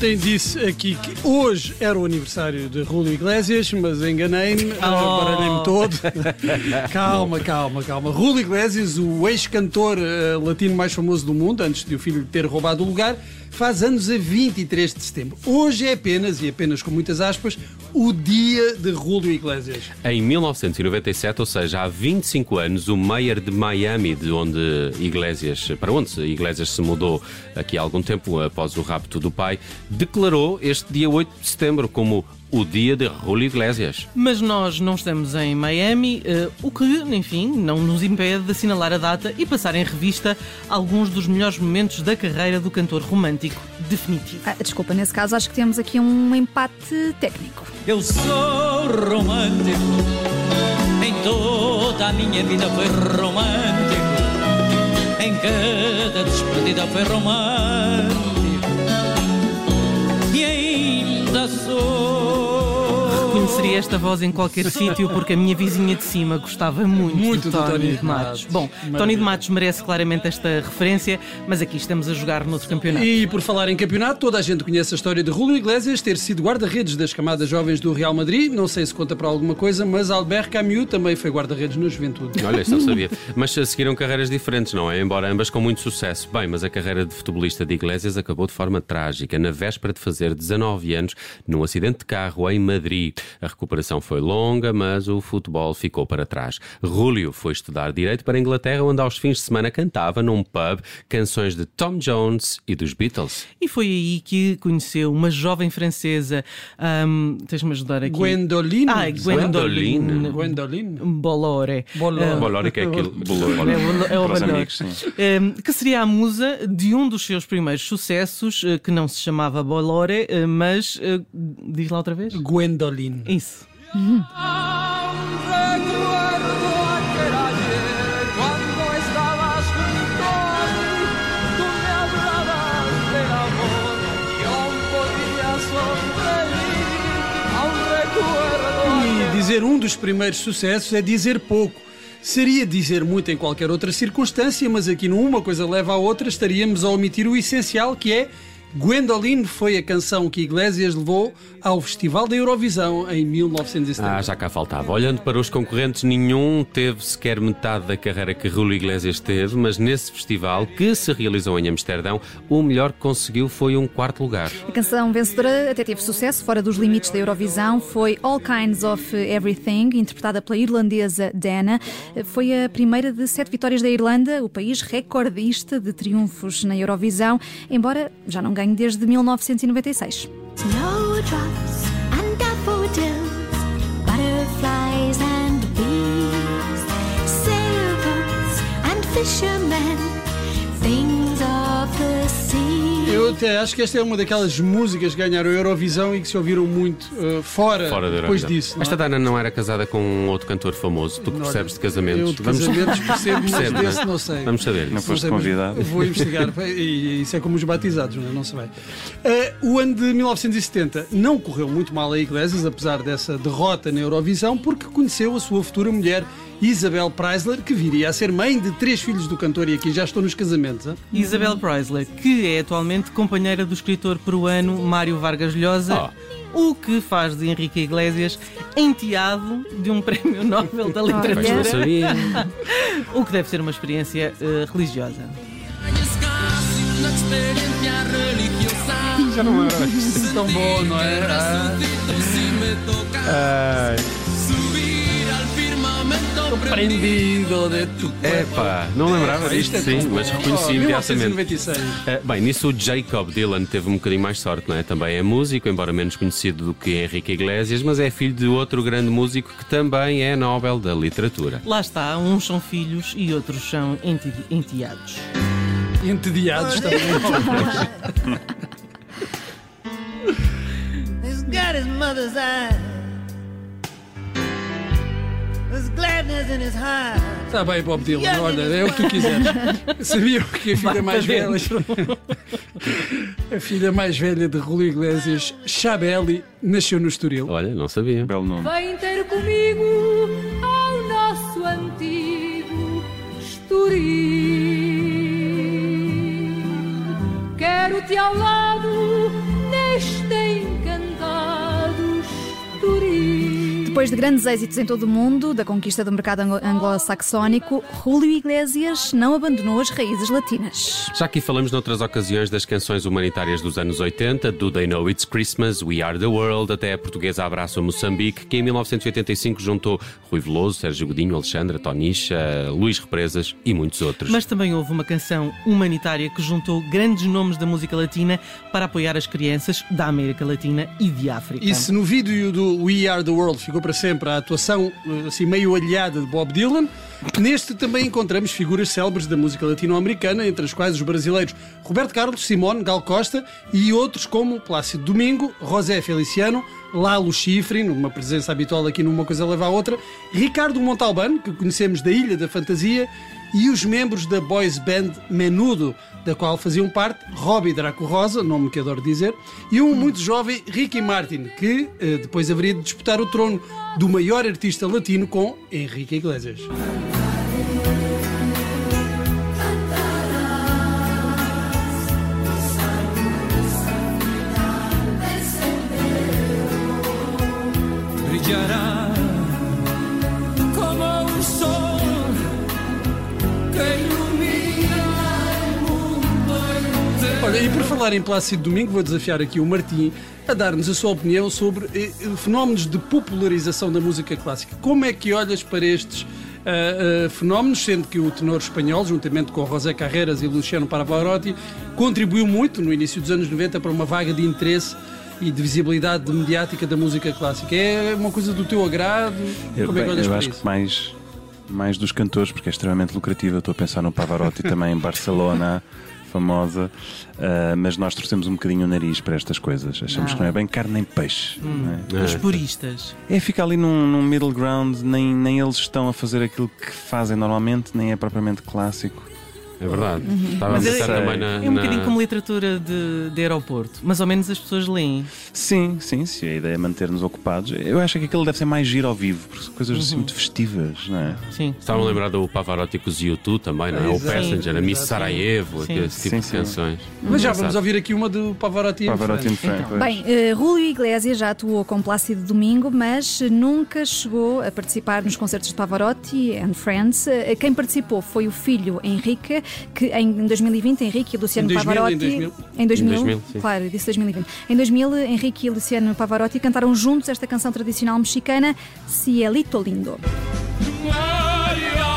Ontem disse aqui que hoje era o aniversário de Rúlio Iglesias, mas enganei-me, Oh. baralhei-me todo. calma, calma, calma. Rúlio Iglesias, o ex-cantor eh, latino mais famoso do mundo, antes de o filho ter roubado o lugar, faz anos a 23 de setembro. Hoje é apenas, e apenas com muitas aspas, o dia de Rúlio Iglesias. Em 1997, ou seja, há 25 anos, o mayor de Miami, de onde Iglesias, para onde Iglesias se mudou aqui há algum tempo após o rapto do pai, declarou este dia 8 de setembro como o dia de Julio Iglesias. Mas nós não estamos em Miami, eh, o que, enfim, não nos impede de assinalar a data e passar em revista alguns dos melhores momentos da carreira do cantor romântico definitivo. Ah, desculpa, nesse caso acho que temos aqui um empate técnico. Eu sou romântico, em toda a minha vida foi romântico, em cada despedida foi romântico, ainda Conheceria esta voz em qualquer sítio porque a minha vizinha de cima gostava muito, Muito de do Tony, Tony de Matos. de Matos. Bom, Maravilha. Tony de Matos merece claramente esta referência, mas aqui estamos a jogar noutro campeonato. E por falar em campeonato, toda a gente conhece a história de Rúlio Iglesias ter sido guarda-redes das camadas jovens do Real Madrid. Não sei se conta para alguma coisa, mas Albert Camus também foi guarda-redes na juventude. Olha, isso não sabia. Mas seguiram carreiras diferentes, não é? Embora ambas com muito sucesso. Bem, mas a carreira de futebolista de Iglesias acabou de forma trágica, na véspera de fazer 19 anos, num acidente de carro em Madrid. A recuperação foi longa, mas o futebol ficou para trás. Rúlio foi estudar direito para a Inglaterra, onde aos fins de semana cantava num pub canções de Tom Jones e dos Beatles. E foi aí que conheceu uma jovem francesa. ahm, Tens-me ajudar aqui. Gwendoline. Ah, Gwendoline. Gwendoline. Bolore. Bolore. Ah, Bolórico é aquilo. É, o- é o Bolore. amigos. Um, que seria a musa de um dos seus primeiros sucessos, eh, que não se chamava Bolore, eh, mas eh, diz lá outra vez? Gwendoline. Isso. E dizer um dos primeiros sucessos é dizer pouco. Seria dizer muito em qualquer outra circunstância, mas aqui numa coisa leva à outra, estaríamos a omitir o essencial que é Gwendoline foi a canção que Iglesias levou ao Festival da Eurovisão em 1970. Ah, já cá faltava. Olhando para os concorrentes, nenhum teve sequer metade da carreira que Rúlio Iglesias teve, mas nesse festival, que se realizou em Amsterdão, o melhor que conseguiu foi um quarto lugar. A canção vencedora até teve sucesso fora dos limites da Eurovisão. Foi All Kinds of Everything, interpretada pela irlandesa Dana. Foi a primeira de sete vitórias da Irlanda, o país recordista de triunfos na Eurovisão, embora já não ganhe desde 1996. Snowdrops Eu até acho que esta é uma daquelas músicas que ganharam a Eurovisão e que se ouviram muito eh, fora, Fora da depois disso. não é? Esta Dana não era casada com um outro cantor famoso. Tu que percebes de casamentos. Eu de casamentos percebo, mas Percebe, desse não é? sei. Vamos saber. Não Não foste sei, convidado. Vou investigar. E isso é como os batizados, não, é? não se vai. Eh, o ano de 1970 não correu muito mal a Iglesias, apesar dessa derrota na Eurovisão, porque conheceu a sua futura mulher, Isabel Preisler, que viria a ser mãe de três filhos do cantor, e aqui já estou nos casamentos. hein? Isabel Preisler, que é atualmente companheira do escritor peruano Mário Vargas Llosa. O que faz de Henrique Iglesias enteado de um prémio Nobel da Literatura. O que deve ser uma experiência eh, religiosa. Já não era. Tão bom, não é? Ah, Si prendido de tu Epá, não lembrava disto, Isto é sim, mas reconheci imediatamente. 1996. Ah, bem, nisso o Jacob Dylan teve um bocadinho mais sorte, não é? Também é músico, embora menos conhecido do que Henrique Iglesias, mas é filho de outro grande músico que também é Nobel da Literatura. Lá está, uns são filhos e outros são enti- enteados. Entediados também. He's got his mother's eyes. Está bem, Bob Dylan, olha, é o que tu quiseres. Sabiam que a filha mais velha. A filha mais velha de Rui Iglesias, Chabeli, nasceu no Estoril. Olha, não sabia. Belo nome. Vem ter comigo ao nosso antigo Estoril. Quero-te ao lado Depois de grandes êxitos em todo o mundo, da conquista do mercado anglo- anglo-saxónico, Julio Iglesias não abandonou as raízes latinas. Já aqui falamos noutras ocasiões das canções humanitárias dos anos 80, do They Know It's Christmas, We Are the World, até a portuguesa Abraço Moçambique, que em 1985 juntou Rui Veloso, Sérgio Godinho, Alexandra, Tonicha, Luís Represas e muitos outros. Mas também houve uma canção humanitária que juntou grandes nomes da música latina para apoiar as crianças da América Latina e de África. E se no vídeo do We Are the World ficou para sempre a atuação eh, assim meio alheada de Bob Dylan, neste também encontramos figuras célebres da música latino-americana, entre as quais os brasileiros Roberto Carlos, Simone, Gal Costa e outros como Plácido Domingo, José Feliciano, Lalo Schifrin, uma presença habitual aqui numa coisa leva à outra, Ricardo Montalbano, que conhecemos da Ilha da Fantasia, e os membros da boys band Menudo, da qual faziam parte Robbie Draco Rosa, nome que adoro dizer, e um muito jovem Ricky Martin, que eh, depois haveria de disputar o trono do maior artista latino com Henrique Iglesias. brillará Olha, e por falar em Plácido Domingo, vou desafiar aqui o Martim a dar-nos a sua opinião sobre eh, fenómenos de popularização da música clássica. Como é que olhas para estes ah, ah, fenómenos, sendo que o tenor espanhol, juntamente com José Carreras e Luciano Pavarotti, contribuiu muito no início dos anos 90 para uma vaga de interesse e de visibilidade mediática da música clássica. É uma coisa do teu agrado? Eu, Como é que olhas eu acho isso? que mais, mais dos cantores, porque é extremamente lucrativo. Eu estou a pensar no Pavarotti também em Barcelona, famosa, ah, mas nós torcemos um bocadinho o nariz para estas coisas. Achamos que não é bem carne nem peixe. não é? Os puristas. É, fica ali num, num middle ground, nem, nem eles estão a fazer aquilo que fazem normalmente, nem é propriamente clássico. É verdade. Estava a Mas é- pensar também na. É um na- bocadinho como literatura de, de aeroporto. Mas ao menos as pessoas leem. Sim, sim, se a ideia é manter-nos ocupados. Eu acho que aquilo deve ser mais giro ao vivo, porque são coisas assim muito festivas, não é? Sim. Estavam a lembrar do Pavarotti com os U2 também, não é? O. Passenger, a Miss. Sarajevo, Sim. esse tipo Sim, de sim. canções. Mas já vamos ouvir aqui uma do Pavarotti, em Pavarotti França. Frank. Bem, eh, Julio Iglesias já atuou com Plácido Domingo, mas nunca chegou a participar nos concertos de Pavarotti and Friends. Eh, Quem participou foi o filho Henrique, que em 2020 Henrique e Luciano Em 2000, Pavarotti. em 2000. Em 2000, Em 2000, sim. claro, disse 2020. Em 2000, Henrique e Luciano Pavarotti cantaram juntos esta canção tradicional mexicana, Cielito Lindo. Alegran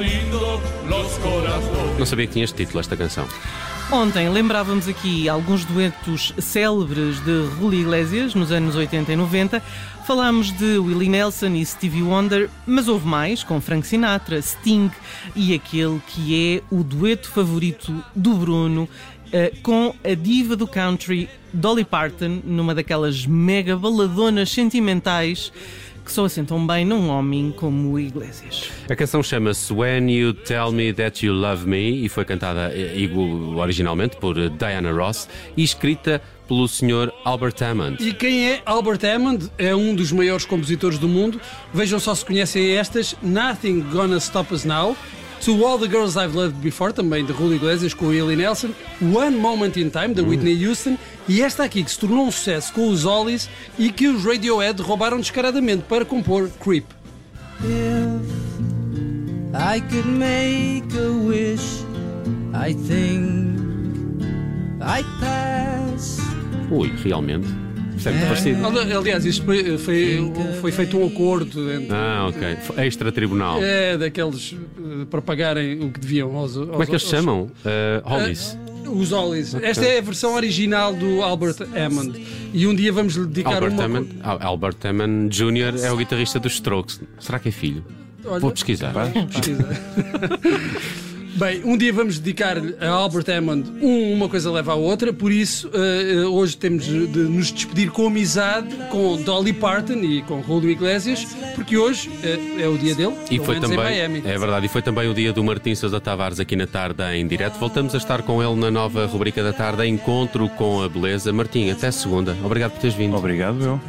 lindo. Não sabia que tinha este título, esta canção. Ontem lembrávamos aqui alguns duetos célebres de Julio Iglesias nos anos 80 e 90. Falámos de Willie Nelson e Stevie Wonder, mas houve mais, com Frank Sinatra, Sting e aquele que é o dueto favorito do Bruno eh, com a diva do country Dolly Parton, numa daquelas mega baladonas sentimentais que só assentam bem num homem como o Iglesias. A canção chama-se When You Tell Me That You Love Me e foi cantada eh, igu- originalmente por Diana Ross e escrita pelo Sr. Albert Hammond. E quem é Albert Hammond? É um dos maiores compositores do mundo. Vejam só se conhecem estas: Nothing Gonna Stop Us Now, To All the Girls I've Loved Before, também de Julio Iglesias com Willie Nelson, One Moment in Time, da Whitney Houston, e esta aqui que se tornou um sucesso com os Ollies e que os Radiohead roubaram descaradamente para compor Creep. I could make a wish, I think I'd pass. Ui, realmente. Isto é parecido. Ali- Aliás, isto foi, foi, foi feito um acordo entre. Ah, ok. Extra-tribunal. É, daqueles eh, para pagarem o que deviam aos. Como é que eles se chamam? Uh, Hollies. Os Ollies. Esta é a versão original do Albert Hammond. E um dia vamos lhe dedicar Albert uma. Hammond, Al- Albert Hammond Jr. é o guitarrista dos Strokes. Será que é filho? Olha, Vou pesquisar. pesquisa. Bem, um dia vamos dedicar a Albert Hammond um, uma coisa leva à outra, por isso eh, hoje temos de nos despedir com amizade com Dolly Parton e com Julio Iglesias, porque hoje eh, é o dia dele, E foi também, em Miami. é verdade, e foi também o dia do Martim Sousa Tavares aqui na tarde em direto. Voltamos a estar com ele na nova rubrica da tarde, Encontro com a Beleza. Martim, até segunda. Obrigado por teres vindo. Obrigado, eu.